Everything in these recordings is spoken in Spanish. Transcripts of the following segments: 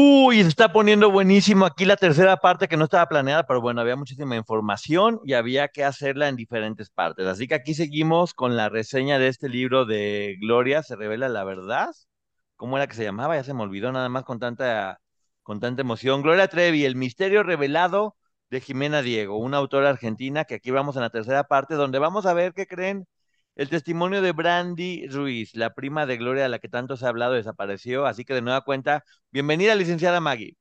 Uy, se está poniendo buenísimo aquí la tercera parte que no estaba planeada, pero bueno, había muchísima información y había que hacerla en diferentes partes. Así que aquí seguimos con la reseña de este libro de Gloria, se revela la verdad. ¿Cómo era que se llamaba? Ya se me olvidó nada más con tanta, con tanta emoción. Gloria Trevi, El misterio revelado de Jimena Diego, una autora argentina que aquí vamos en la tercera parte, donde vamos a ver qué creen el testimonio de Brandy Ruiz, la prima de Gloria de la que tanto se ha hablado, desapareció, así que de nueva cuenta, bienvenida licenciada Maggie.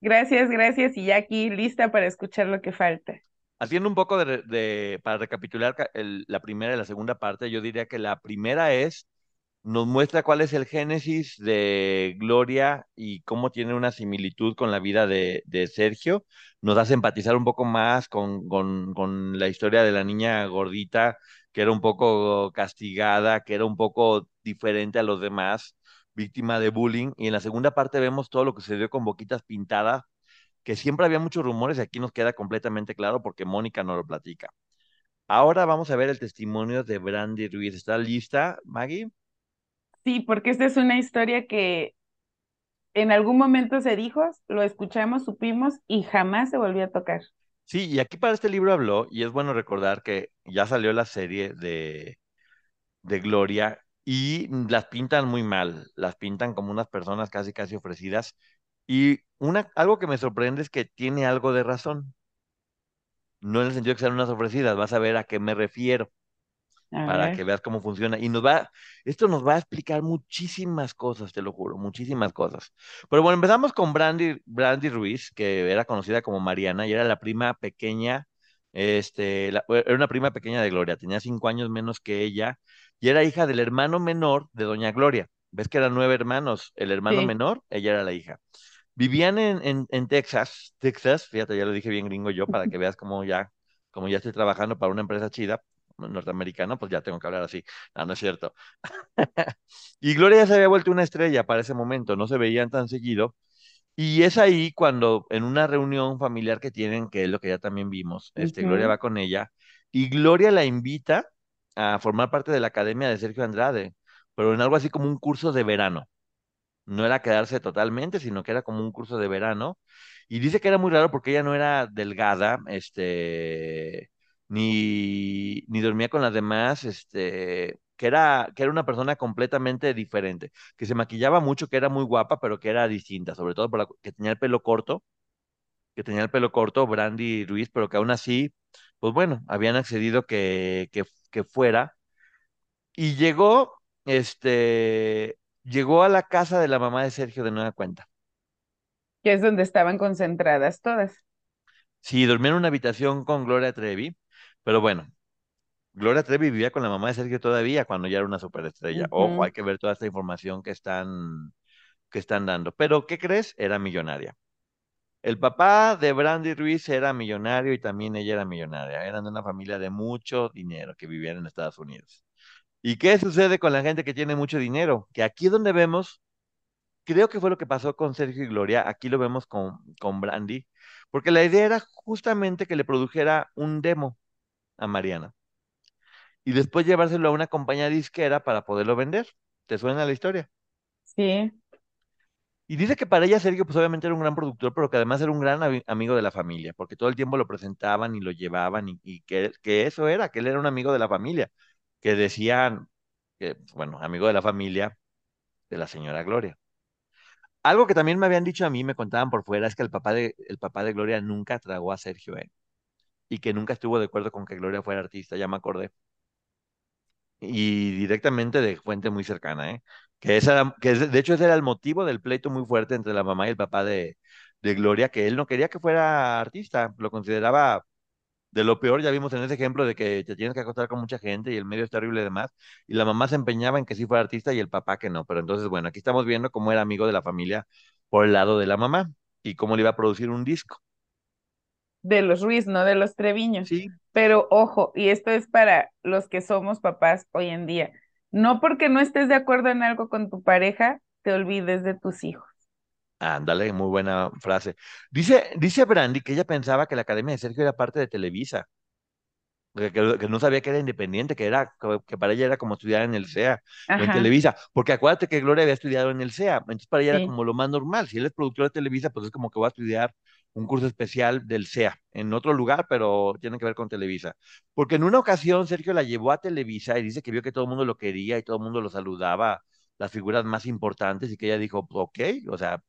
Gracias, gracias, y ya aquí lista para escuchar lo que falta. Haciendo un poco de, para recapitular la primera y la segunda parte, yo diría que la primera es, nos muestra cuál es el génesis de Gloria y cómo tiene una similitud con la vida de, Sergio. Nos hace empatizar un poco más con, con, con la historia de la niña gordita que era un poco castigada, que era un poco diferente a los demás, víctima de bullying. Y en la segunda parte vemos todo lo que se dio con Boquitas Pintadas, que siempre había muchos rumores y aquí nos queda completamente claro porque Mónica no lo platica. Ahora vamos a ver el testimonio de Brandy Ruiz. ¿Está lista, Maggie? Sí, porque esta es una historia que en algún momento se dijo, lo escuchamos, supimos y jamás se volvió a tocar. Sí, y aquí para este libro habló, y es bueno recordar que ya salió la serie de, de Gloria y las pintan muy mal, las pintan como unas personas casi casi ofrecidas. Y una, algo que me sorprende es que tiene algo de razón. No en el sentido de que sean unas ofrecidas, vas a ver a qué me refiero para que veas cómo funciona. Y nos va, esto nos va a explicar muchísimas cosas, te lo juro, muchísimas cosas. Pero bueno, empezamos con Brandy, Brandy Ruiz, que era conocida como Mariana y era la prima pequeña, este, era una prima pequeña de Gloria, tenía cinco años menos que ella y era hija del hermano menor de Doña Gloria. ¿Ves que eran nueve hermanos? El hermano menor, ella era la hija. Vivían en, en, en Texas, Texas, fíjate, ya lo dije bien gringo yo, para que veas cómo ya, como ya estoy trabajando para una empresa chida, norteamericano, pues ya tengo que hablar así. No, no es cierto. y Gloria ya se había vuelto una estrella para ese momento, no se veían tan seguido. Y es ahí cuando en una reunión familiar que tienen, que es lo que ya también vimos, este, Gloria va con ella, y Gloria la invita a formar parte de la academia de Sergio Andrade, pero en algo así como un curso de verano. No era quedarse totalmente, sino que era como un curso de verano. Y dice que era muy raro porque ella no era delgada, este, ni, ni dormía con las demás, este, que era, que era una persona completamente diferente, que se maquillaba mucho, que era muy guapa, pero que era distinta, sobre todo por que tenía el pelo corto, que tenía el pelo corto, Brandy Ruiz, pero que aún así, pues bueno, habían accedido que, que, que fuera. Y llegó, este, llegó a la casa de la mamá de Sergio de nueva cuenta. Que es donde estaban concentradas todas. Sí, dormía en una habitación con Gloria Trevi pero bueno, Gloria Trevi vivía con la mamá de Sergio todavía cuando ya era una superestrella. Ojo, hay que ver toda esta información que están, que están dando. Pero, ¿qué crees? Era millonaria. El papá de Brandy Ruiz era millonario y también ella era millonaria. Eran de una familia de mucho dinero que vivían en Estados Unidos. ¿Y qué sucede con la gente que tiene mucho dinero? Que aquí es donde vemos, creo que fue lo que pasó con Sergio y Gloria, aquí lo vemos con, con Brandy, porque la idea era justamente que le produjera un demo a Mariana. Y después llevárselo a una compañía disquera para poderlo vender. ¿Te suena la historia? Sí. Y dice que para ella Sergio, pues obviamente era un gran productor, pero que además era un gran amigo de la familia, porque todo el tiempo lo presentaban y lo llevaban y, que, que, eso era, que él era un amigo de la familia, que decían, que, bueno, amigo de la familia de la señora Gloria. Algo que también me habían dicho a mí, me contaban por fuera, es que el papá de, el papá de Gloria nunca tragó a Sergio. ¿eh? Y que nunca estuvo de acuerdo con que Gloria fuera artista, ya me acordé. Y directamente de fuente muy cercana, ¿eh? Que, esa, que de hecho ese era el motivo del pleito muy fuerte entre la mamá y el papá de, de Gloria, que él no quería que fuera artista, lo consideraba de lo peor, ya vimos en ese ejemplo de que te tienes que acostar con mucha gente y el medio es terrible y demás, y la mamá se empeñaba en que sí fuera artista y el papá que no, pero entonces, bueno, aquí estamos viendo cómo era amigo de la familia por el lado de la mamá y cómo le iba a producir un disco de los Ruiz, no de los Treviños. Sí. Pero ojo, y esto es para los que somos papás hoy en día, no porque no estés de acuerdo en algo con tu pareja, te olvides de tus hijos. Ándale, muy buena frase. Dice, dice Brandy que ella pensaba que la Academia de Sergio era parte de Televisa. que, que- que no sabía que era independiente, que era que, para ella era como estudiar en el SEA o en Televisa, porque acuérdate que Gloria había estudiado en el SEA, entonces para ella era como lo más normal. Si él es productor de Televisa, pues es como que va a estudiar un curso especial del SEA en otro lugar, pero tiene que ver con Televisa. Porque en una ocasión Sergio la llevó a Televisa y dice que vio que todo el mundo lo quería y todo el mundo lo saludaba, las figuras más importantes, y que ella dijo, ok, o sea,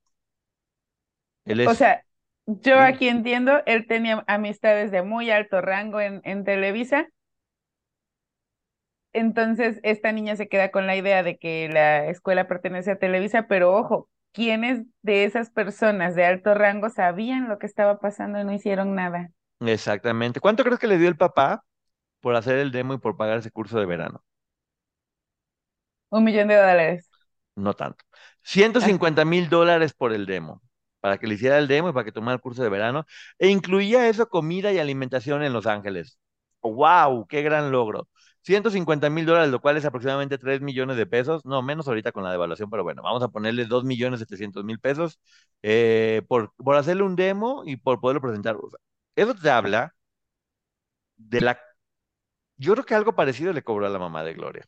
él O es, sea, yo aquí entiendo, él tenía amistades de muy alto rango en, en Televisa, entonces esta niña se queda con la idea de que la escuela pertenece a Televisa, pero ojo, ¿quiénes de esas personas de alto rango sabían lo que estaba pasando y no hicieron nada? Exactamente. ¿Cuánto crees que le dio el papá por hacer el demo y por pagar ese curso de verano? Un millón de dólares. No tanto. Ciento Ah, cincuenta mil dólares por el demo, para que le hiciera el demo y para que tomara el curso de verano. E incluía eso, comida y alimentación en Los Ángeles. ¡Wow! ¡Qué gran logro! Ciento cincuenta mil dólares, lo cual es aproximadamente 3 millones de pesos. No, menos ahorita con la devaluación, pero bueno, vamos a ponerle dos millones setecientos mil pesos eh, por, por hacerle un demo y por poderlo presentar. O sea, eso te habla de la... Yo creo que algo parecido le cobró a la mamá de Gloria.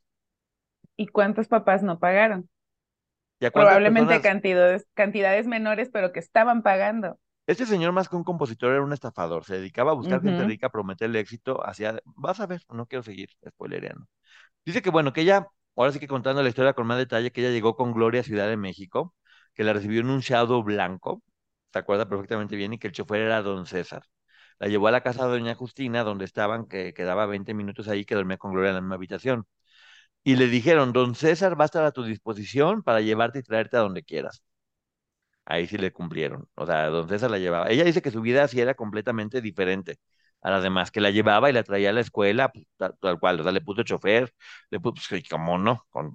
¿y cuántos papás no pagaron? ¿Y a cuántas Probablemente personas cantidades, cantidades menores, pero que estaban pagando. Este señor, más que un compositor, era un estafador. Se dedicaba a buscar gente Ujú. rica, a prometerle éxito hacia. Vas a ver, no quiero seguir spoilereando. Dice que, bueno, que ella, ahora sí que contando la historia con más detalle, que ella llegó con Gloria a Ciudad de México, que la recibió en un Shadow blanco, se acuerda perfectamente bien, y que el chofer era don César. La llevó a la casa de doña Justina, donde estaban, que quedaba 20 minutos ahí, que dormía con Gloria en la misma habitación. Y le dijeron, don César va a estar a tu disposición para llevarte y traerte a donde quieras. Ahí sí le cumplieron. O sea, don César la llevaba. Ella dice que su vida sí era completamente diferente a las demás, que la llevaba y la traía a la escuela, pues, tal, tal cual. O sea, le puso chofer, le puso, pues, ¿cómo no? Con,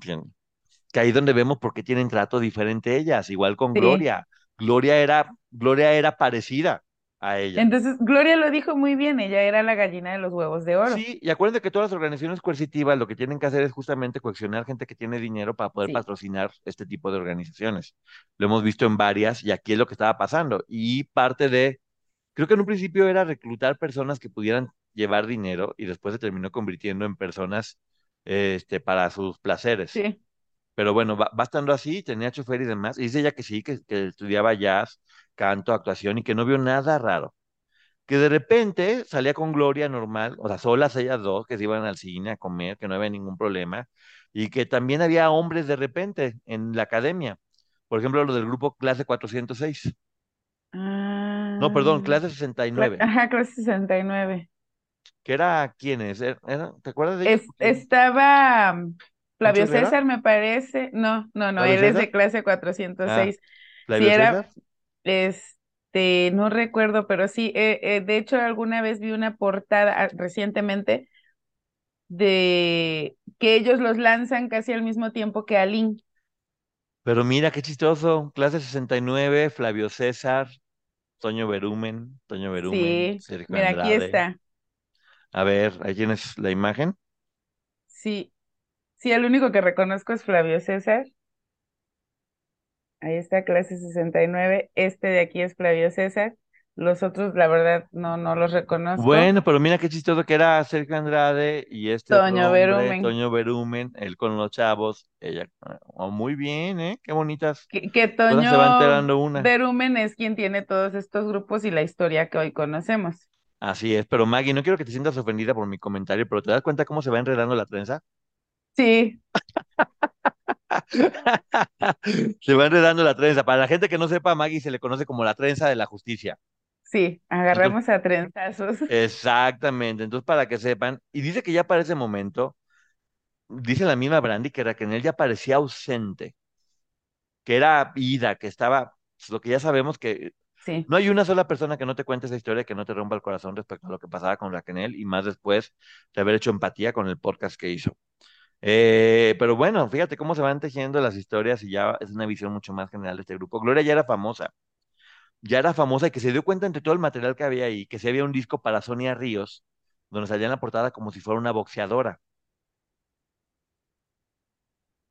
que ahí donde vemos por qué tienen trato diferente ellas, igual con Sí. Gloria. Gloria era, Gloria era parecida a ella. Entonces, Gloria lo dijo muy bien, ella era la gallina de los huevos de oro. Sí, y acuérdense que todas las organizaciones coercitivas lo que tienen que hacer es justamente coaccionar gente que tiene dinero para poder Sí, patrocinar este tipo de organizaciones. Lo hemos visto en varias y aquí es lo que estaba pasando. Y parte de Creo que en un principio era reclutar personas que pudieran llevar dinero y después se terminó convirtiendo en personas este, para sus placeres. sí. Pero bueno, va, va estando así, tenía chofer y demás. Y dice ella que sí, que, que estudiaba jazz, canto, actuación y que no vio nada raro. Que de repente salía con Gloria normal, o sea, solas ellas dos, que se iban al cine a comer, que no había ningún problema. Y que también había hombres de repente en la academia. Por ejemplo, los del grupo Clase 406. No, Ah, perdón, Clase cla- 69. ajá, clase 69. que era quiénes, Er- era- ¿te acuerdas de? Es, estaba mm, Flavio César, me parece. No, no, no, él es de clase ah, 406. Sí, Flavio era, César, este, no recuerdo, pero sí, eh, eh, de hecho, alguna vez vi una portada ah, recientemente de que ellos los lanzan casi al mismo tiempo que Alin. pero mira qué chistoso, clase 69, Flavio César, Toño Berumen, Toño Berumen, Sí, Sergio mira, aquí está. A ver, ahí tienes la imagen. Sí, sí, el único que reconozco es Flavio César. Ahí está, clase 69. Este de aquí es Flavio César. Los otros, la verdad, no, no los reconozco. Bueno, pero mira qué chistoso que era Sergio Andrade y este Toño hombre, Berumen. Toño Berumen, él con los chavos, ella, oh, muy bien, ¿eh? Qué bonitas Que, que cosas se va Toño enterando una. Berumen es quien tiene todos estos grupos y la historia que hoy conocemos. Así es, pero Maggie, no quiero que te sientas ofendida por mi comentario, pero ¿te das cuenta cómo se va enredando la trenza? Sí, Se va enredando la trenza. Para la gente que no sepa, a Maggie se le conoce como la trenza de la justicia. sí, Entonces, agarramos a trenzazos. exactamente. Entonces, para que sepan, y dice que ya para ese momento, dice la misma Brandy que Raquel ya parecía ausente, que era ida, que estaba, pues, lo que ya sabemos que Sí, no hay una sola persona que no te cuente esa historia que no te rompa el corazón respecto a lo que pasaba con Raquel y más después de haber hecho empatía con el podcast que hizo. Eh, pero bueno, fíjate cómo se van tejiendo las historias y ya es una visión mucho más general de este grupo. Gloria ya era famosa, ya era famosa y que se dio cuenta entre todo el material que había ahí, que si había un disco para Sonia Ríos, donde salía en la portada como si fuera una boxeadora.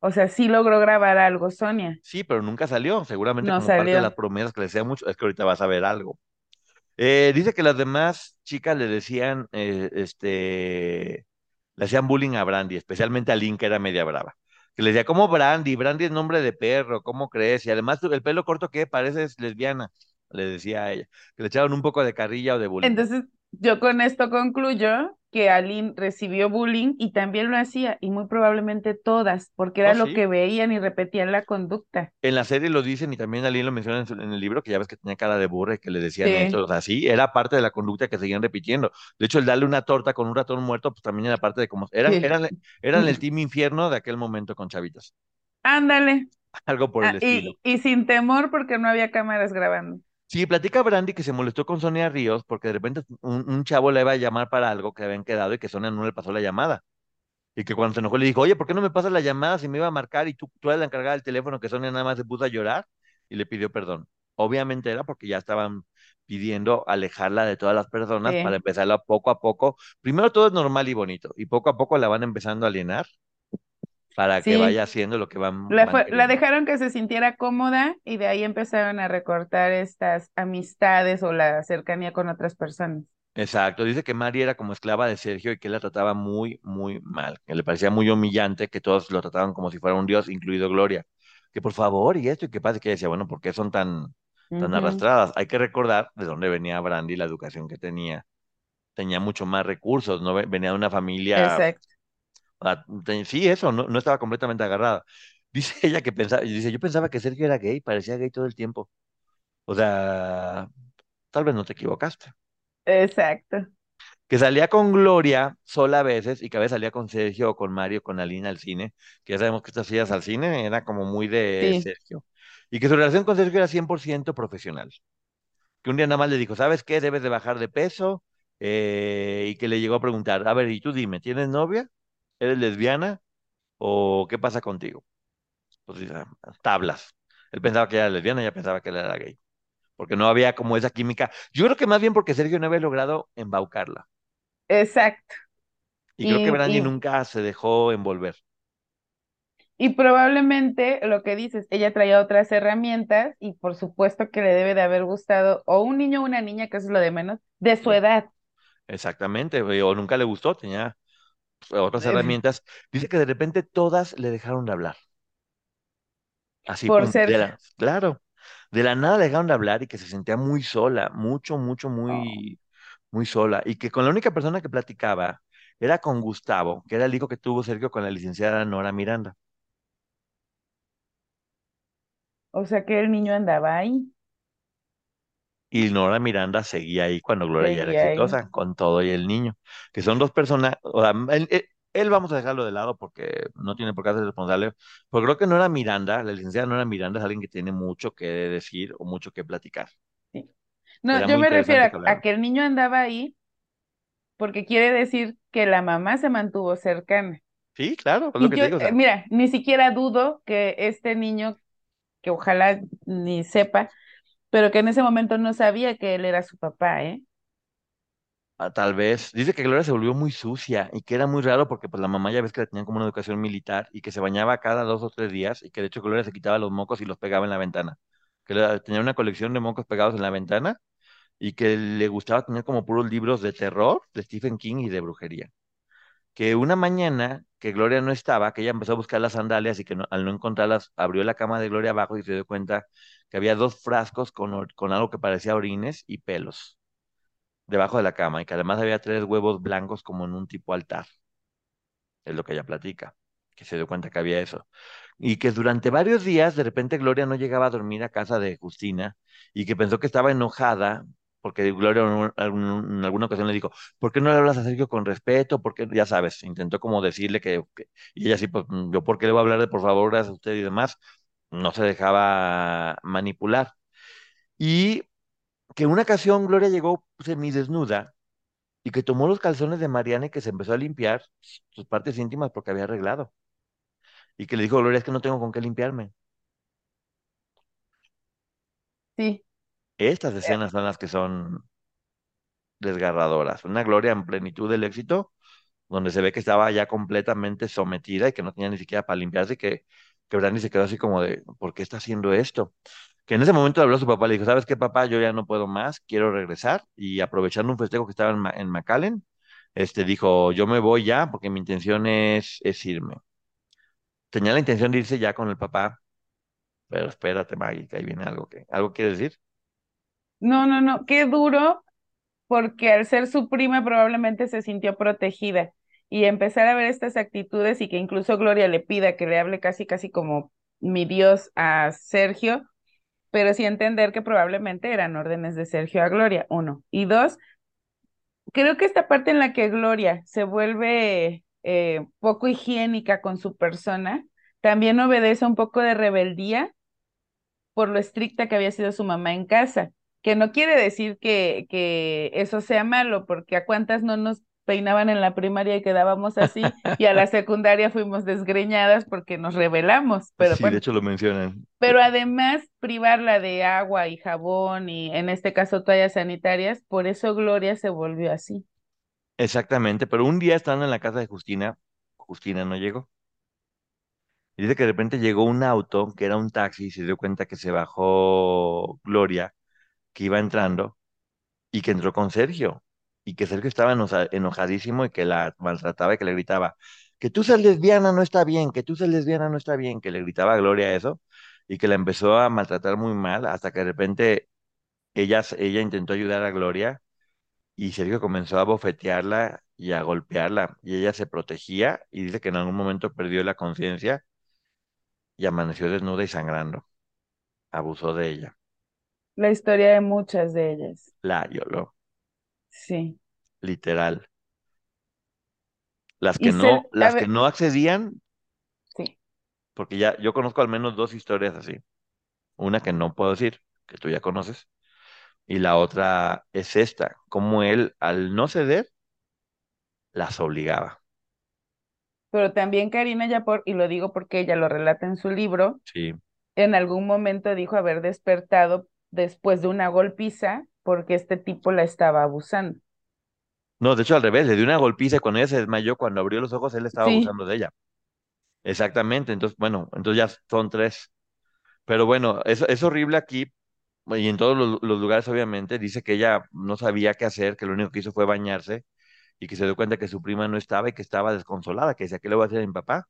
o sea, sí logró grabar algo, Sonia. Sí, pero nunca salió, seguramente No como parte de las salió. promesas que le decía mucho, es que ahorita vas a ver algo. Eh, dice que las demás chicas le decían, eh, este, le hacían bullying a Brandy, especialmente a Lynn, que era media brava. Que le decía, ¿cómo Brandy? Brandy es nombre de perro, ¿cómo crees? Y además el pelo corto, ¿qué? Pareces lesbiana, le decía a ella. Que le echaban un poco de carrilla o de bullying. Entonces, yo con esto concluyo que Aline recibió bullying y también lo hacía, y muy probablemente todas, porque era Oh, lo sí. que veían y repetían la conducta. En la serie lo dicen y también Aline lo menciona en, su- en el libro, que ya ves que tenía cara de burra y que le decían Sí, eso. O sea, sí, era parte de la conducta que seguían repitiendo. De hecho, el darle una torta con un ratón muerto, pues también era parte de cómo eran, sí. eran, eran el team infierno de aquel momento con chavitas. Ándale. Algo por el Ah, estilo. y, y sin temor porque no había cámaras grabando. Sí, platica Brandy que se molestó con Sonia Ríos porque de repente un, un chavo le iba a llamar para algo que habían quedado y que Sonia no le pasó la llamada. Y que cuando se enojó le dijo, oye, ¿por qué no me pasas la llamada si me iba a marcar y tú, tú eres la encargada del teléfono que Sonia nada más se puso a llorar y le pidió perdón? Obviamente era porque ya estaban pidiendo alejarla de todas las personas para empezarla poco a poco. Primero todo es normal y bonito y poco a poco la van empezando a alienar para que vaya haciendo lo que van, La, fue- la dejaron que se sintiera cómoda y de ahí empezaron a recortar estas amistades o la cercanía con otras personas. Exacto, dice que Mari era como esclava de Sergio y que él la trataba muy, muy mal, que le parecía muy humillante, que todos lo trataban como si fuera un dios, incluido Gloria. Que por favor, y esto, y qué pasa, que ella decía, bueno, ¿por qué son tan, tan arrastradas? Hay que recordar de dónde venía Brandy, la educación que tenía. Tenía mucho más recursos, ¿no? Ve- Venía de una familia, Exacto. Ah, sí, eso, no, no estaba completamente agarrada. Dice ella que pensaba, dice, yo pensaba que Sergio era gay, parecía gay todo el tiempo. O sea, tal vez no te equivocaste. Exacto. que salía con Gloria sola a veces y que a veces salía con Sergio o con Mario, con Alina al cine, que ya sabemos que estas idas al cine era como muy de Sí. Sergio, y que su relación con Sergio era 100% profesional, que un día nada más le dijo, ¿sabes qué? Debes de bajar de peso, eh, y que le llegó a preguntar, a ver, y tú dime, ¿tienes novia? ¿Eres lesbiana? ¿O qué pasa contigo? Pues dice, "Ah, tablas. Él pensaba que era lesbiana, ella pensaba que él era gay, porque no había como esa química. Yo creo que más bien porque Sergio no había logrado embaucarla. Exacto. Y creo que Brandy y, nunca se dejó envolver. y probablemente lo que dices, ella traía otras herramientas y por supuesto que le debe de haber gustado o un niño o una niña, que eso es lo de menos, de su edad. exactamente. güey, O nunca le gustó, tenía otras Eh, herramientas. Dice que de repente todas le dejaron de hablar. Así, Por pum, de ser... la, claro. De la nada le dejaron de hablar y que se sentía muy sola, mucho, mucho, oh, muy, muy sola. Y que con la única persona que platicaba era con Gustavo, que era el hijo que tuvo Sergio con la licenciada Nora Miranda. o sea que el niño andaba ahí, Y Nora Miranda seguía ahí cuando Gloria ya era seguía ahí. exitosa, con todo y el niño, que son dos personas, o sea, él, él- él vamos a dejarlo de lado porque no tiene por qué ser responsable, pero creo que Nora Miranda, la licenciada Nora Miranda es alguien que tiene mucho que decir o mucho que platicar. sí. No, yo me refiero a, que a hablaran. que el niño andaba ahí porque quiere decir que la mamá se mantuvo cercana. Sí, claro, es lo Y que yo, te digo, o eh, sea, mira, ni siquiera dudo que este niño, que ojalá ni sepa, pero que en ese momento no sabía que él era su papá, ¿eh? ah, tal vez, dice que Gloria se volvió muy sucia y que era muy raro porque pues la mamá ya ves que la tenían como una educación militar y que se bañaba cada dos o tres días y que de hecho Gloria se quitaba los mocos y los pegaba en la ventana, que tenía una colección de mocos pegados en la ventana y que le gustaba tener como puros libros de terror de Stephen King y de brujería. Que una mañana que Gloria no estaba, que ella empezó a buscar las sandalias y que no- al no encontrarlas, abrió la cama de Gloria abajo y se dio cuenta que había dos frascos con, con algo que parecía orines y pelos debajo de la cama y que además había tres huevos blancos como en un tipo altar, es lo que ella platica, que se dio cuenta que había eso. Y que durante varios días de repente Gloria no llegaba a dormir a casa de Justina y que pensó que estaba enojada porque Gloria en, alguna ocasión le dijo, ¿por qué no le hablas a Sergio con respeto? Porque ya sabes, intentó como decirle que, y ella sí, pues mm, yo por qué le voy a hablar de por favor, a usted y demás, no se dejaba manipular. Y que en una ocasión Gloria llegó semidesnuda y que tomó los calzones de Mariana y que se empezó a limpiar sus partes íntimas porque había arreglado. Y que le dijo, Gloria, es que no tengo con qué limpiarme. Sí, Estas eh, escenas son las que son desgarradoras. Una Gloria en plenitud del éxito, donde se ve que estaba ya completamente sometida y que no tenía ni siquiera para limpiarse, y que, que Brandy se quedó así como de, ¿por qué está haciendo esto? que en ese momento le habló a su papá, le dijo, ¿sabes qué, papá? Yo ya no puedo más, quiero regresar. Y aprovechando un festejo que estaba en, Ma- en McAllen, este, dijo, yo me voy ya porque mi intención es, es irme. Tenía la intención de irse ya con el papá, pero espérate, Maggie, que ahí viene algo que, ¿algo quiere decir? No, no, no, qué duro, porque al ser su prima probablemente se sintió protegida y empezar a ver estas actitudes y que incluso Gloria le pida que le hable casi, casi como mi Dios a Sergio, pero sí entender que probablemente eran órdenes de Sergio a Gloria, uno. Y dos, creo que esta parte en la que Gloria se vuelve eh, poco higiénica con su persona, también obedece un poco de rebeldía por lo estricta que había sido su mamá en casa, que no quiere decir que, que eso sea malo, porque a cuántas no nos peinaban en la primaria y quedábamos así, y a la secundaria fuimos desgreñadas porque nos rebelamos, pero Sí, de hecho lo mencionan. pero además privarla de agua y jabón y en este caso toallas sanitarias, por eso Gloria se volvió así. Exactamente, pero un día estando en la casa de Justina, Justina no llegó. Y dice que de repente llegó un auto, que era un taxi, y se dio cuenta que se bajó Gloria, que iba entrando, y que entró con Sergio. Y que Sergio estaba enoja- enojadísimo y que la maltrataba y que le gritaba, que tú seas lesbiana no está bien, que tú seas lesbiana no está bien, que le gritaba a Gloria eso, y que la empezó a maltratar muy mal, hasta que de repente ella, ella intentó ayudar a Gloria, y Sergio comenzó a bofetearla y a golpearla, y ella se protegía, y dice que en algún momento perdió la conciencia y amaneció desnuda y sangrando. Abusó de ella. La historia de muchas de ellas. La violó, Sí. literal. Las que Y no, ser, las que no accedían, sí, porque ya yo conozco al menos dos historias así. Una que no puedo decir, que tú ya conoces, y la otra es esta, como él, al no ceder, las obligaba. pero también Karina Yapor, y lo digo porque ella lo relata en su libro, Sí. en algún momento dijo haber despertado después de una golpiza porque este tipo la estaba abusando. No, de hecho al revés, le dio una golpiza y cuando ella se desmayó, cuando abrió los ojos, él estaba Sí, abusando de ella. Exactamente, entonces, bueno, entonces ya son tres. Pero bueno, es, es horrible aquí y en todos los, los lugares, obviamente. Dice que ella no sabía qué hacer, que lo único que hizo fue bañarse y que se dio cuenta que su prima no estaba y que estaba desconsolada, que decía, ¿qué le voy a hacer a mi papá?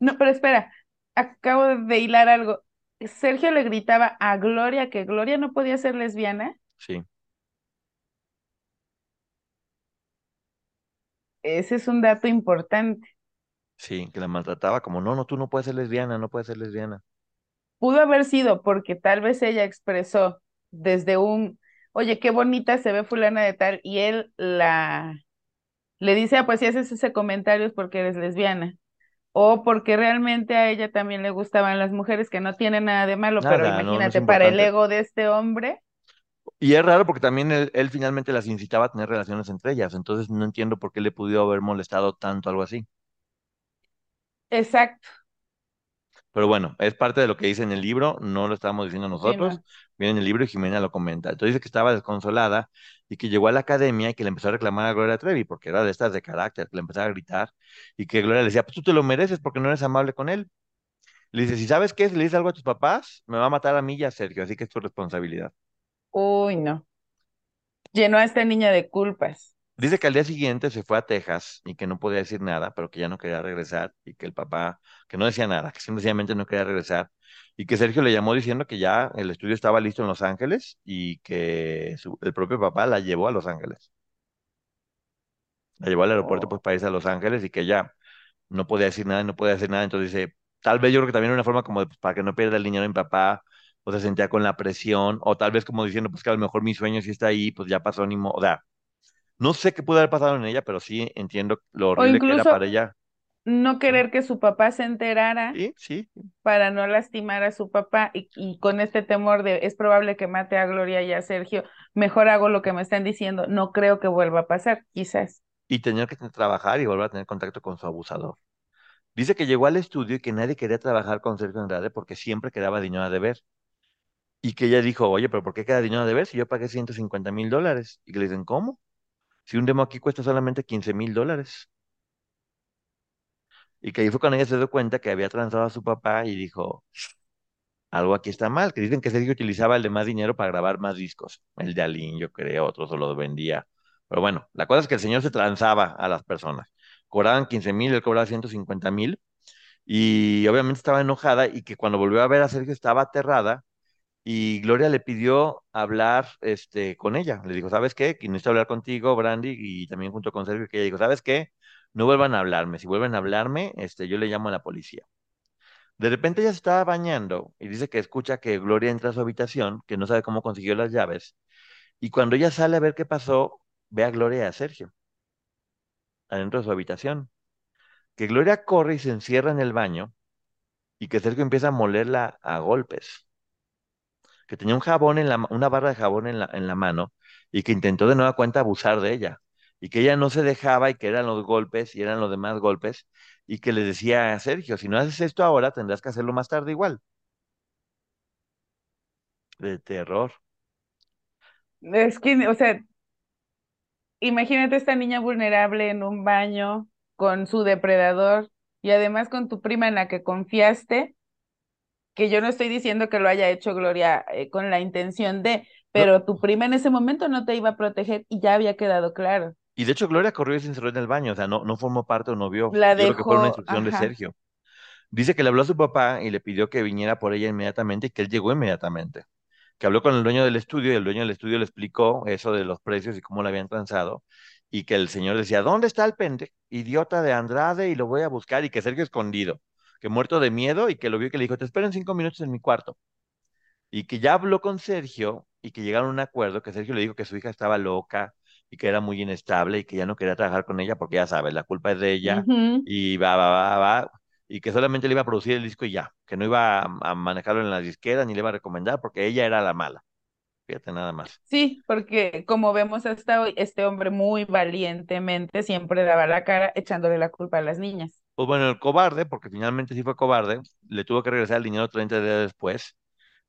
no, pero espera, acabo de hilar algo. Sergio le gritaba a Gloria que Gloria no podía ser lesbiana. Sí, Ese es un dato importante. sí, que la maltrataba como, no, no, tú no puedes ser lesbiana, no puedes ser lesbiana. Pudo haber sido porque tal vez ella expresó desde un, oye, qué bonita se ve fulana de tal, y él la le dice, ah, pues si haces ese comentario es porque eres lesbiana. O porque realmente a ella también le gustaban las mujeres, que no tiene nada de malo, pero no, no imagínate, para el ego de este hombre, Y es raro porque también él, él finalmente las incitaba a tener relaciones entre ellas, entonces no entiendo por qué le pudo haber molestado tanto algo así. exacto, Pero bueno, es parte de lo que dice en el libro, no lo estamos diciendo sí, nosotros, no. viene en el libro y Jimena lo comenta. Entonces dice que estaba desconsolada y que llegó a la academia y que le empezó a reclamar a Gloria Trevi, porque era de estas de carácter, que le empezaba a gritar y que Gloria le decía, pues tú te lo mereces porque no eres amable con él. Le dice, si sabes qué, si le dices algo a tus papás, me va a matar a mí y a Sergio, así que es tu responsabilidad. Uy, no. Llenó a esta niña de culpas. Dice que al día siguiente se fue a Texas y que no podía decir nada, pero que ya no quería regresar y que el papá, que no decía nada, que simplemente no quería regresar y que Sergio le llamó diciendo que ya el estudio estaba listo en Los Ángeles y que su- el propio papá la llevó a Los Ángeles. La llevó al aeropuerto pues Oh. para irse a Los Ángeles y que ella no podía decir nada y no podía hacer nada. Entonces dice, tal vez yo creo que también era una forma como de, pues, para que no pierda el dinero en mi papá o se sentía con la presión o tal vez como diciendo, pues que a lo mejor mi sueño sí está ahí, pues ya pasó ni modo. O sea, no sé qué pudo haber pasado en ella, pero sí entiendo lo horrible que era para ella. no querer que su papá se enterara Sí, sí. para no lastimar a su papá y, y con este temor de es probable que mate a Gloria y a Sergio, mejor hago lo que me están diciendo, no creo que vuelva a pasar, quizás. Y tener que trabajar y volver a tener contacto con su abusador. Dice que llegó al estudio y que nadie quería trabajar con Sergio Andrade porque siempre quedaba dinero a deber. Y que ella dijo, oye, pero ¿por qué queda dinero a deber si yo pagué 150 mil dólares? Y que le dicen, ¿cómo? Si un demo aquí cuesta solamente 15 mil dólares. Y que ahí fue cuando ella se dio cuenta que había transado a su papá y dijo, algo aquí está mal, que dicen que Sergio utilizaba el de más dinero para grabar más discos, el de Alín, yo creo, otros lo vendía. Pero bueno, la cosa es que el señor se transaba a las personas. Cobraban 15 mil, él cobraba 150 mil y obviamente estaba enojada y que cuando volvió a ver a Sergio estaba aterrada y Gloria le pidió hablar este, con ella. Le dijo, ¿sabes qué? Que necesito hablar contigo, Brandy, y también junto con Sergio, que ella dijo, ¿sabes qué? No vuelvan a hablarme. Si vuelven a hablarme, este, yo le llamo a la policía. De repente ella se estaba bañando y dice que escucha que Gloria entra a su habitación, que no sabe cómo consiguió las llaves, y cuando ella sale a ver qué pasó, ve a Gloria y a Sergio adentro de su habitación. Que Gloria corre y se encierra en el baño y que Sergio empieza a molerla a golpes. Que tenía un jabón en la, una barra de jabón en la, en la mano y que intentó de nueva cuenta abusar de ella. Y que ella no se dejaba y que eran los golpes y eran los demás golpes y que le decía a Sergio, si no haces esto ahora, tendrás que hacerlo más tarde igual. De terror. Es que, o sea, imagínate esta niña vulnerable en un baño con su depredador y además con tu prima en la que confiaste, que yo no estoy diciendo que lo haya hecho Gloria eh, con la intención de, pero tu prima en ese momento no te iba a proteger y ya había quedado claro. Y de hecho Gloria corrió y se encerró en el baño, o sea, no, no formó parte o no vio. La Yo creo que fue una instrucción de. Sergio. Dice que le habló a su papá y le pidió que viniera por ella inmediatamente y que él llegó inmediatamente. Que habló con el dueño del estudio y el dueño del estudio le explicó eso de los precios y cómo lo habían transado. Y que el señor decía, ¿dónde está el pende idiota de Andrade? Y lo voy a buscar. Y que Sergio escondido, que muerto de miedo y que lo vio y que le dijo, te espero en cinco minutos en mi cuarto. Y que ya habló con Sergio y que llegaron a un acuerdo, que Sergio le dijo que su hija estaba loca y que era muy inestable y que ya no quería trabajar con ella porque ya sabes, la culpa es de ella y va, va, va, va, y que solamente le iba a producir el disco y ya, que no iba a, a manejarlo en la disquera ni le iba a recomendar porque ella era la mala. Fíjate nada más. Sí, porque como vemos hasta hoy, este hombre muy valientemente siempre daba la cara echándole la culpa a las niñas. Pues bueno, el cobarde, porque finalmente sí fue cobarde, le tuvo que regresar el dinero 30 días después,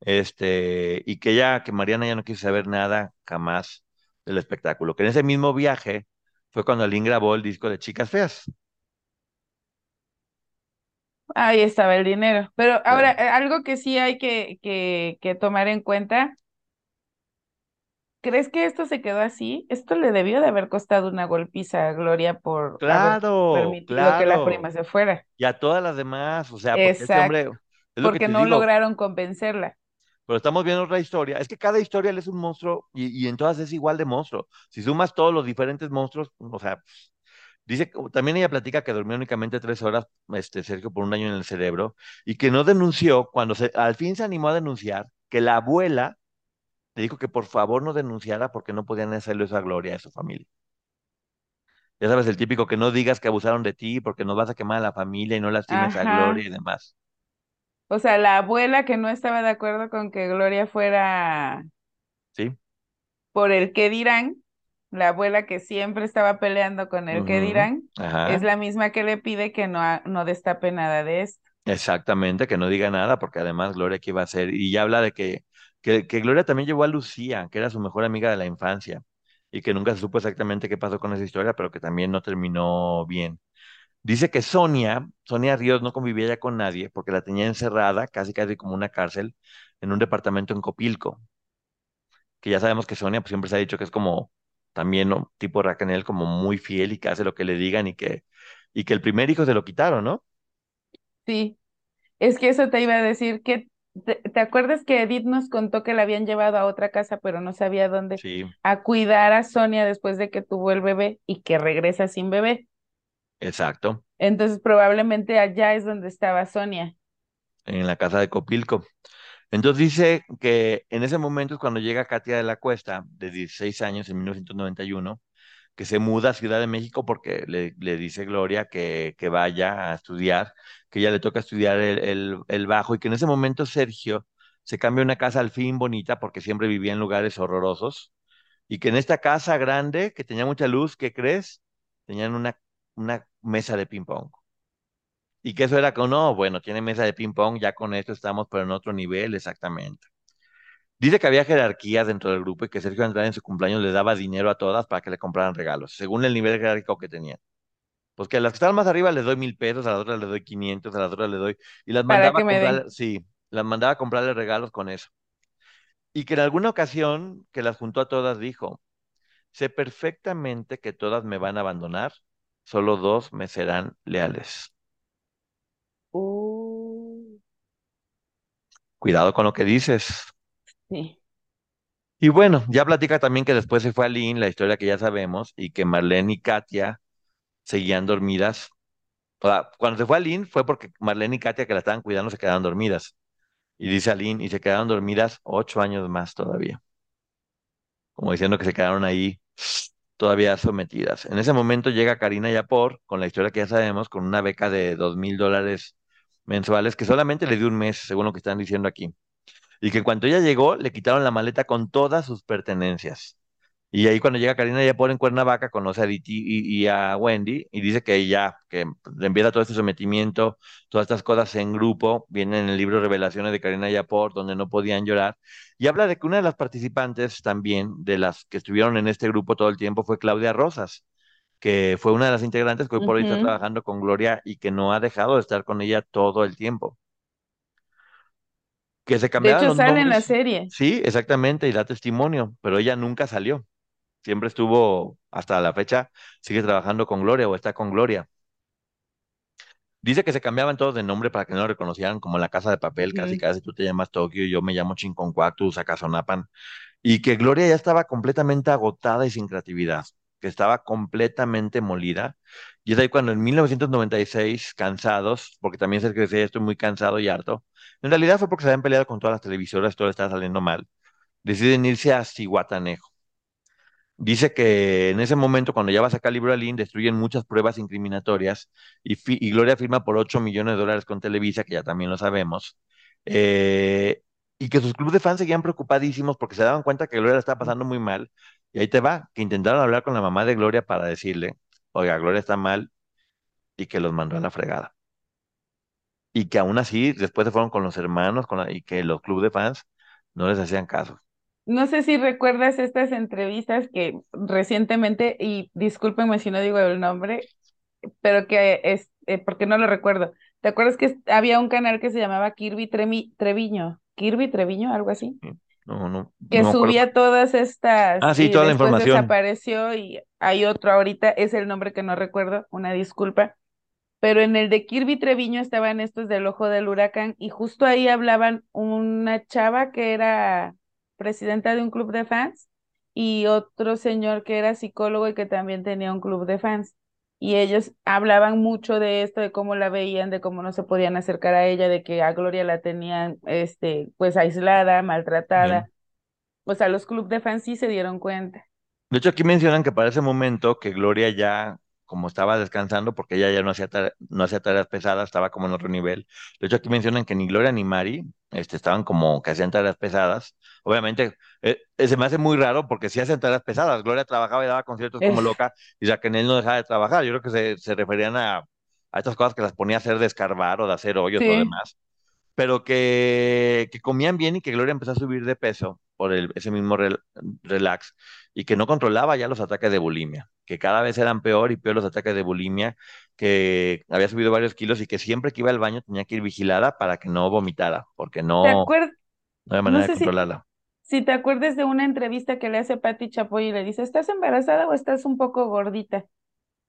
este, y que ya, que Mariana ya no quiso saber nada jamás del espectáculo, que en ese mismo viaje fue cuando Aline grabó el disco de Chicas Feas. Ahí estaba el dinero. Pero ahora, eh, algo que sí hay que, que, que tomar en cuenta, ¿crees que esto se quedó así? Esto le debió de haber costado una golpiza a Gloria por haber Claro, permitido que la prima se fuera. Y a todas las demás, o sea, porque este hombre, lo que porque no digo, lograron convencerla. pero estamos viendo otra historia. Es que cada historia él es un monstruo y, y en todas es igual de monstruo. Si sumas todos los diferentes monstruos, o sea, dice, también ella platica que durmió únicamente tres horas, este, Sergio, por un daño en el cerebro y que no denunció, cuando se, al fin se animó a denunciar, que la abuela le dijo que por favor no denunciara porque no podían hacerle eso a Gloria, a su familia. Ya sabes, el típico que no digas que abusaron de ti porque nos vas a quemar a la familia y no lastimes a Ajá. Gloria y demás. O sea, la abuela que no estaba de acuerdo con que Gloria fuera ¿Sí? por el qué dirán, la abuela que siempre estaba peleando con el qué Ujú, dirán, es la misma que le pide que no, no destape nada de esto. Exactamente, que no diga nada, porque además Gloria qué iba a hacer. Y ya habla de que, que, Gloria también llevó a Lucía, que era su mejor amiga de la infancia, y que nunca se supo exactamente qué pasó con esa historia, pero que también no terminó bien. Dice que Sonia, Sonia Ríos no convivía ya con nadie, porque la tenía encerrada, casi casi como una cárcel, en un departamento en Copilco, que ya sabemos que Sonia pues, siempre se ha dicho que es como también, ¿no? Tipo Racanel, como muy fiel y que hace lo que le digan y que, y que el primer hijo se lo quitaron, ¿no? Sí, es que eso te iba a decir que, te, te acuerdas que Edith nos contó que la habían llevado a otra casa, pero no sabía dónde, Sí, a cuidar a Sonia después de que tuvo el bebé y que regresa sin bebé? exacto. Entonces probablemente allá es donde estaba Sonia. en la casa de Copilco. Entonces dice que en ese momento es cuando llega Katia de la Cuesta, de 16 años, en 1991, que se muda a Ciudad de México porque le, le dice Gloria que, que vaya a estudiar, que ella le toca estudiar el, el, bajo y que en ese momento Sergio se cambia una casa al fin bonita porque siempre vivía en lugares horrorosos y que en esta casa grande, que tenía mucha luz, ¿qué crees? Tenían una, una mesa de ping pong. Y que eso era como, no, bueno, tiene mesa de ping pong, ya con esto estamos, pero en otro nivel, exactamente. Dice que había jerarquías dentro del grupo y que Sergio Andrade en su cumpleaños le daba dinero a todas para que le compraran regalos, según el nivel jerárquico que tenían. Pues que a las que estaban más arriba les doy mil pesos, a las otras les doy 500, a las otras les doy, y las mandaba a que me den. comprar, sí, las mandaba a comprarle regalos con eso. Y que en alguna ocasión que las juntó a todas dijo, sé perfectamente que todas me van a abandonar, solo dos me serán leales. Uh, Cuidado con lo que dices. Sí. Y bueno, ya platica también que después se fue a Lynn, la historia que ya sabemos, y que Marlene y Katia seguían dormidas. O sea, cuando se fue a Lynn fue porque Marlene y Katia, que la estaban cuidando, se quedaron dormidas. Y dice Aline, y se quedaron dormidas ocho años más todavía. Como diciendo que se quedaron ahí todavía sometidas. En ese momento llega Karina Yapor, con la historia que ya sabemos, con una beca de dos mil dólares mensuales, que solamente le dio un mes, según lo que están diciendo aquí. Y que cuando ella llegó, le quitaron la maleta con todas sus pertenencias. Y ahí cuando llega Karina Yapor en Cuernavaca, conoce a Diti y, y a Wendy y dice que ya, que le empieza todo este sometimiento, todas estas cosas en grupo, viene en el libro Revelaciones de Karina Yapor, donde no podían llorar, y habla de que una de las participantes también, de las que estuvieron en este grupo todo el tiempo, fue Claudia Rosas, que fue una de las integrantes que hoy por hoy está trabajando con Gloria y que no ha dejado de estar con ella todo el tiempo. Que se De cambiaban hecho, los sale en la nombres, serie. sí, exactamente, y da testimonio, pero ella nunca salió. Siempre estuvo, hasta la fecha, sigue trabajando con Gloria o está con Gloria. Dice que se cambiaban todos de nombre para que no lo reconocieran como la casa de papel, casi Ujú. casi tú te llamas Tokio y yo me llamo Chinconcuac, tú Sacazonapan, y que Gloria ya estaba completamente agotada y sin creatividad, que estaba completamente molida. Y es ahí cuando en 1996, cansados, porque también se decía, estoy muy cansado y harto, en realidad fue porque se habían peleado con todas las televisoras, todo estaba saliendo mal, deciden irse a Cihuatanejo Dice que en ese momento, cuando ya va a sacar libro Alín, destruyen muchas pruebas incriminatorias y Gloria firma por 8 millones de dólares con Televisa, que ya también lo sabemos, eh, y que sus clubes de fans seguían preocupadísimos porque se daban cuenta que Gloria la estaba pasando muy mal. Y ahí te va, que intentaron hablar con la mamá de Gloria para decirle, oiga, Gloria está mal y que los mandó a la fregada. Y que aún así, después se fueron con los hermanos con la- y que los clubes de fans no les hacían caso. No sé si recuerdas estas entrevistas que recientemente, y discúlpenme si no digo el nombre, pero que es, eh, porque no lo recuerdo. ¿Te acuerdas que había un canal que se llamaba Kirby Tremi- Treviño? Kirby Treviño, algo así, Sí, No, no, que no subía todas estas Ah, sí, y toda la información. desapareció y hay otro ahorita, es el nombre que no recuerdo, una disculpa. Pero en el de Kirby Treviño estaban estos del ojo del huracán y justo ahí hablaban una chava que era presidenta de un club de fans y otro señor que era psicólogo y que también tenía un club de fans. Y ellos hablaban mucho de esto, de cómo la veían, de cómo no se podían acercar a ella, de que a Gloria la tenían, este, pues aislada, maltratada. Bien. O sea, los club de fans sí se dieron cuenta. De hecho, aquí mencionan que para ese momento que Gloria ya, como estaba descansando, porque ella ya no hacía, no hacía tareas pesadas, estaba como en otro nivel. De hecho, aquí mencionan que ni Gloria ni Mari este, estaban como que hacían tareas pesadas. Obviamente, eh, eh, se me hace muy raro porque sí hacían tareas pesadas. Gloria trabajaba y daba conciertos como loca y Raquel no dejaba de trabajar. Yo creo que se, se referían a, a estas cosas que las ponía a hacer de escarbar o de hacer hoyos o sí, demás. Pero que, que comían bien y que Gloria empezó a subir de peso por el, ese mismo rel- relax y que no controlaba ya los ataques de bulimia, que cada vez eran peor y peor los ataques de bulimia, que había subido varios kilos y que siempre que iba al baño tenía que ir vigilada para que no vomitara, porque ¿te no, había No manera de sé si, controlarla. Si te acuerdas de una entrevista que le hace Patti Chapoy y le dice, ¿estás embarazada o estás un poco gordita?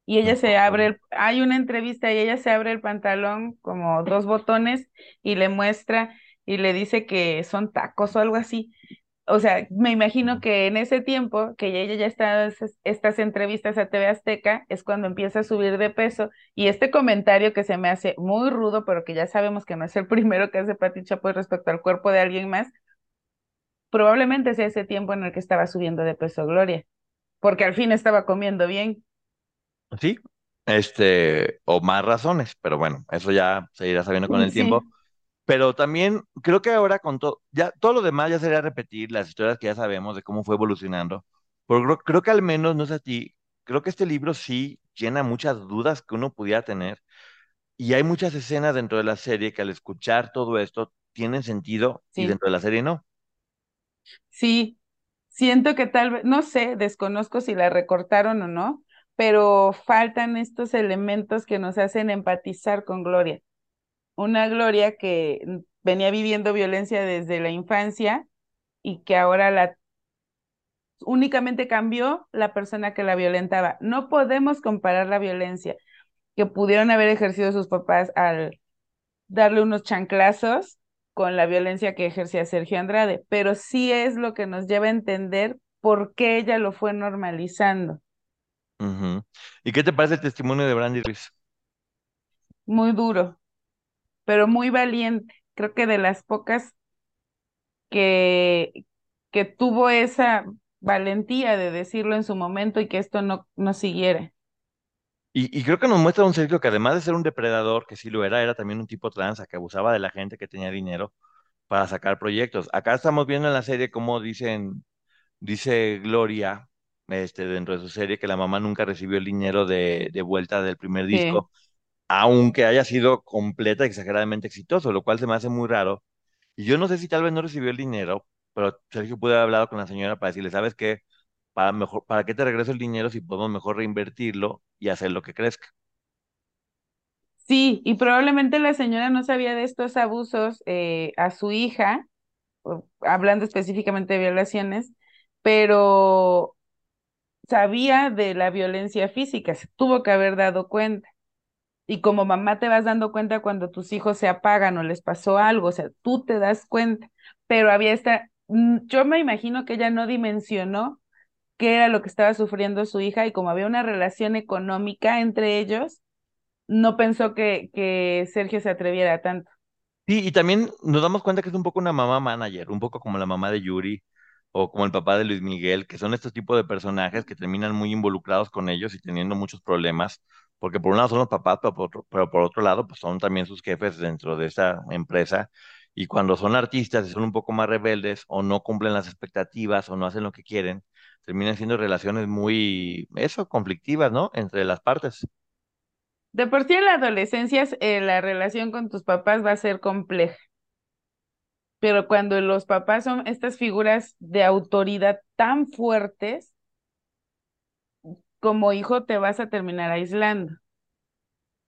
Y ella se abre, el- hay una entrevista y ella se abre el pantalón como dos botones y le muestra y le dice que son tacos o algo así. O sea, me imagino que en ese tiempo que ella ya está estas entrevistas a TV Azteca es cuando empieza a subir de peso y este comentario que se me hace muy rudo, pero que ya sabemos que no es el primero que hace Patti Chapoy respecto al cuerpo de alguien más, probablemente sea ese tiempo en el que estaba subiendo de peso Gloria, porque al fin estaba comiendo bien. Sí, este, o más razones, pero bueno, eso ya se irá sabiendo con el Sí, tiempo. Pero también creo que ahora con todo, ya todo lo demás ya sería repetir las historias que ya sabemos de cómo fue evolucionando. Pero creo, creo que al menos, no sé a ti, creo que este libro sí llena muchas dudas que uno pudiera tener. Y hay muchas escenas dentro de la serie que al escuchar todo esto tienen sentido y dentro de la serie no. sí. Siento que tal vez, no sé, desconozco si la recortaron o no, pero faltan estos elementos que nos hacen empatizar con Gloria. Una Gloria que venía viviendo violencia desde la infancia y que ahora la únicamente cambió la persona que la violentaba. No podemos comparar la violencia que pudieron haber ejercido sus papás al darle unos chanclazos con la violencia que ejercía Sergio Andrade, pero sí es lo que nos lleva a entender por qué ella lo fue normalizando. ¿Y qué te parece el testimonio de Brandy Ruiz? Muy duro, pero muy valiente. Creo que de las pocas que, que tuvo esa valentía de decirlo en su momento y que esto no, no siguiera. Y, creo que nos muestra un Sergio que además de ser un depredador, que sí lo era, era también un tipo tranza, que abusaba de la gente que tenía dinero para sacar proyectos. Acá estamos viendo en la serie cómo dicen, dice Gloria, este, dentro de su serie, que la mamá nunca recibió el dinero de, de vuelta del primer disco, aunque haya sido completa, exageradamente exitoso, lo cual se me hace muy raro. Y yo no sé si tal vez no recibió el dinero, pero Sergio pudo haber hablado con la señora para decirle, ¿sabes qué? para, mejor, ¿para qué te regreso el dinero si podemos mejor reinvertirlo y hacer lo que crezca? Sí, y probablemente la señora no sabía de estos abusos eh, a su hija, hablando específicamente de violaciones, pero sabía de la violencia física, se tuvo que haber dado cuenta. Y como mamá te vas dando cuenta cuando tus hijos se apagan o les pasó algo, o sea, tú te das cuenta, pero había esta, mm, yo me imagino que ella no dimensionó qué era lo que estaba sufriendo su hija y como había una relación económica entre ellos, no pensó que, que Sergio se atreviera tanto. Sí, y también nos damos cuenta que es un poco una mamá manager, un poco como la mamá de Yuri o como el papá de Luis Miguel, que son estos tipos de personajes que terminan muy involucrados con ellos y teniendo muchos problemas, porque por un lado son los papás, pero por otro, pero por otro lado pues son también sus jefes dentro de esa empresa. Y cuando son artistas y son un poco más rebeldes o no cumplen las expectativas o no hacen lo que quieren, terminan siendo relaciones muy, eso, conflictivas, ¿no? Entre las partes. De por sí en la adolescencia eh, la relación con tus papás va a ser compleja. Pero cuando los papás son estas figuras de autoridad tan fuertes, como hijo te vas a terminar aislando.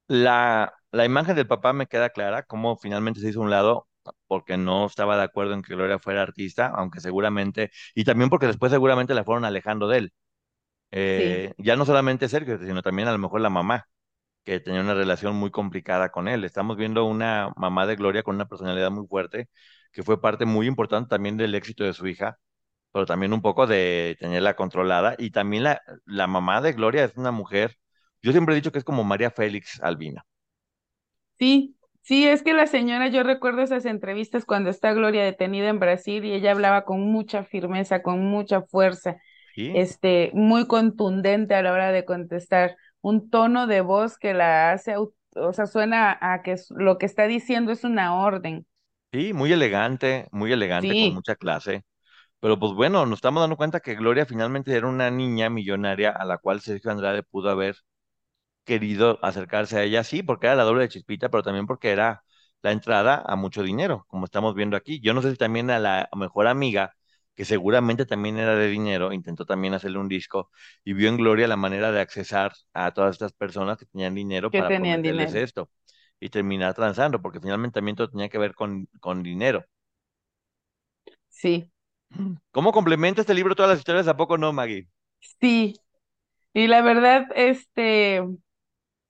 La, la imagen del papá me queda clara, cómo finalmente se hizo un lado, porque no estaba de acuerdo en que Gloria fuera artista, aunque seguramente, y también porque después seguramente la fueron alejando de él. Eh, ya no solamente Sergio, sino también a lo mejor la mamá, que tenía una relación muy complicada con él. Estamos viendo una mamá de Gloria con una personalidad muy fuerte, que fue parte muy importante también del éxito de su hija, pero también un poco de tenerla controlada. Y también la, la mamá de Gloria es una mujer, yo siempre he dicho que es como María Félix Albina. Sí, Sí, es que la señora, yo recuerdo esas entrevistas cuando está Gloria detenida en Brasil y ella hablaba con mucha firmeza, con mucha fuerza, este, muy contundente a la hora de contestar, un tono de voz que la hace, o sea, suena a que lo que está diciendo es una orden. Sí, muy elegante, muy elegante, con mucha clase. Pero pues bueno, nos estamos dando cuenta que Gloria finalmente era una niña millonaria a la cual Sergio Andrade pudo haber querido acercarse a ella, sí, porque era la doble de Chispita, pero también porque era la entrada a mucho dinero, como estamos viendo aquí. Yo no sé si también a la mejor amiga, que seguramente también era de dinero, intentó también hacerle un disco y vio en Gloria la manera de accesar a todas estas personas que tenían dinero para tenían esto y terminar transando, porque finalmente también todo tenía que ver con, con dinero. Sí. ¿Cómo complementa este libro todas las historias? ¿A poco no, Maggie? Sí. Y la verdad, este,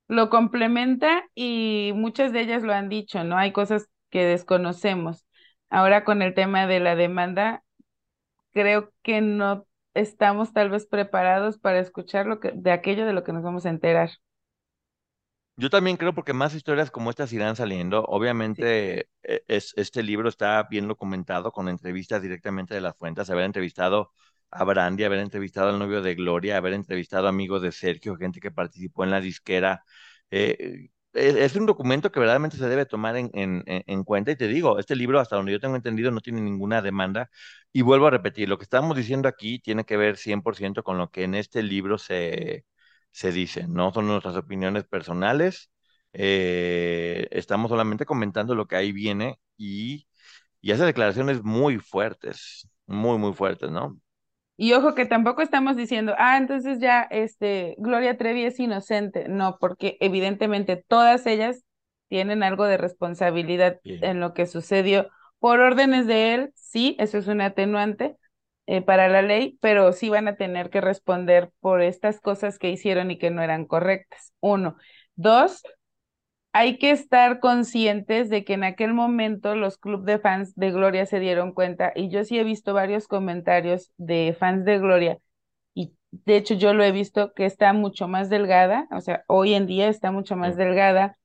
lo complementa y muchas de ellas lo han dicho, ¿no? Hay cosas que desconocemos. Ahora con el tema de la demanda, creo que no estamos tal vez preparados para escuchar lo que, de aquello de lo que nos vamos a enterar. Yo también creo porque más historias como estas irán saliendo. Obviamente e, es, este libro está bien documentado con entrevistas directamente de las fuentes, haber entrevistado a Brandy, haber entrevistado al novio de Gloria, haber entrevistado amigos de Sergio, gente que participó en la disquera. Eh, es, un documento que verdaderamente se debe tomar en, en, en, cuenta y te digo, este libro hasta donde yo tengo entendido no tiene ninguna demanda y vuelvo a repetir, lo que estamos diciendo aquí tiene que ver 100% con lo que en este libro se, se dice, no son nuestras opiniones personales, eh, estamos solamente comentando lo que ahí viene y, y hace declaraciones muy fuertes, muy, muy fuertes, ¿no? Y ojo que tampoco estamos diciendo, ah, entonces ya este Gloria Trevi es inocente. No, porque evidentemente todas ellas tienen algo de responsabilidad en lo que sucedió por órdenes de él, sí, eso es un atenuante eh, para la ley, pero sí van a tener que responder por estas cosas que hicieron y que no eran correctas. Uno. Dos, hay que estar conscientes de que en aquel momento los clubes de fans de Gloria se dieron cuenta, y yo sí he visto varios comentarios de fans de Gloria, y de hecho yo lo he visto que está mucho más delgada, o sea, hoy en día está mucho más delgada.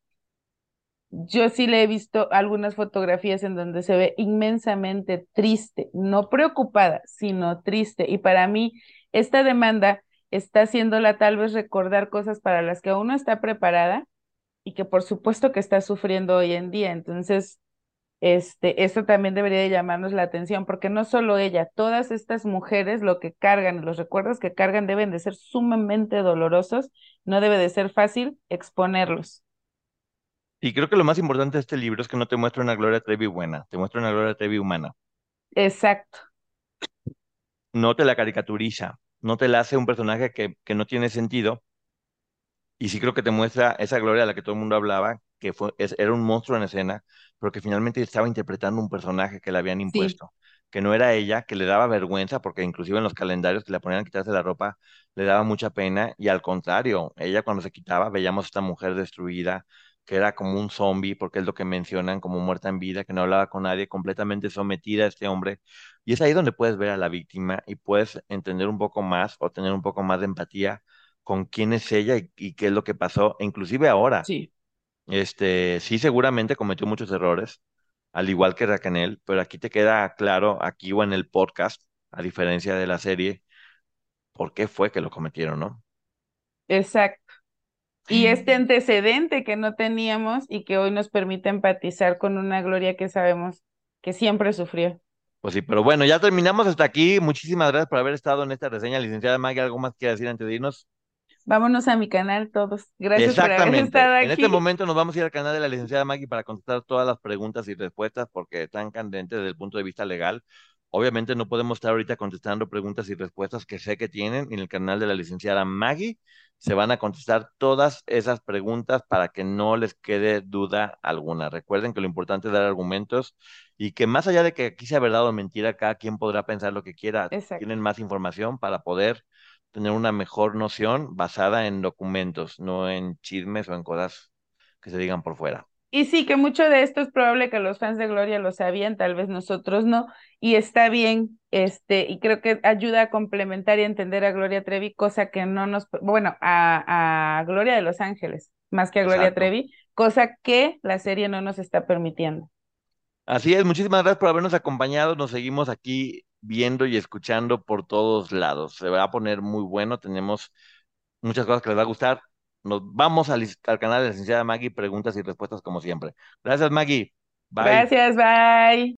Yo sí le he visto algunas fotografías en donde se ve inmensamente triste, no preocupada, sino triste. Y para mí, esta demanda está haciéndola tal vez recordar cosas para las que aún no está preparada y que por supuesto que está sufriendo hoy en día. Entonces, este, eso también debería de llamarnos la atención, porque no solo ella, todas estas mujeres lo que cargan, los recuerdos que cargan deben de ser sumamente dolorosos, no debe de ser fácil exponerlos. Y creo que lo más importante de este libro es que no te muestra una Gloria Trevi buena, te muestra una Gloria Trevi humana. Exacto, No te la caricaturiza, no te la hace un personaje que, que no tiene sentido. Y sí creo que te muestra esa Gloria de la que todo el mundo hablaba, que fue, es- era un monstruo en escena, pero que finalmente estaba interpretando un personaje que le habían sí, impuesto, que no era ella, que le daba vergüenza, porque inclusive en los calendarios que le ponían a quitarse la ropa, le daba mucha pena, y al contrario, ella cuando se quitaba, veíamos a esta mujer destruida, que era como un zombie, porque es lo que mencionan, como muerta en vida, que no hablaba con nadie, completamente sometida a este hombre. Y es ahí donde puedes ver a la víctima y puedes entender un poco más o tener un poco más de empatía con quién es ella y, y qué es lo que pasó, e inclusive ahora. sí. Este, sí, seguramente cometió muchos errores, al igual que Racanel, pero aquí te queda claro, aquí o en el podcast, a diferencia de la serie, por qué fue que lo cometieron, ¿no? Exacto. Y este antecedente que no teníamos y que hoy nos permite empatizar con una Gloria que sabemos que siempre sufrió. Pues sí, pero bueno, ya terminamos hasta aquí. Muchísimas gracias por haber estado en esta reseña, licenciada Maggie. ¿Algo más que decir antes de irnos? Vámonos a mi canal todos. Gracias por haber estado En este aquí. momento nos vamos a ir al canal de la licenciada Maggie para contestar todas las preguntas y respuestas porque están candentes desde el punto de vista legal. Obviamente no podemos estar ahorita contestando preguntas y respuestas que sé que tienen. En el canal de la licenciada Maggie se van a contestar todas esas preguntas para que no les quede duda alguna. Recuerden que lo importante es dar argumentos y que más allá de que aquí sea verdad o mentira, cada quien podrá pensar lo que quiera. Exacto. Tienen más información para poder tener una mejor noción basada en documentos, no en chismes o en cosas que se digan por fuera. Y sí, que mucho de esto es probable que los fans de Gloria lo sabían, tal vez nosotros no, y está bien, este, y creo que ayuda a complementar y a entender a Gloria Trevi, cosa que no nos, bueno, a, a Gloria de Los Ángeles, más que a Gloria Exacto. Trevi, cosa que la serie no nos está permitiendo. Así es, muchísimas gracias por habernos acompañado. Nos seguimos aquí viendo y escuchando por todos lados. Se va a poner muy bueno. Tenemos muchas cosas que les va a gustar. Nos vamos al, al canal de la licenciada Maggie, preguntas y respuestas como siempre. Gracias, Maggie. Bye. Gracias, bye.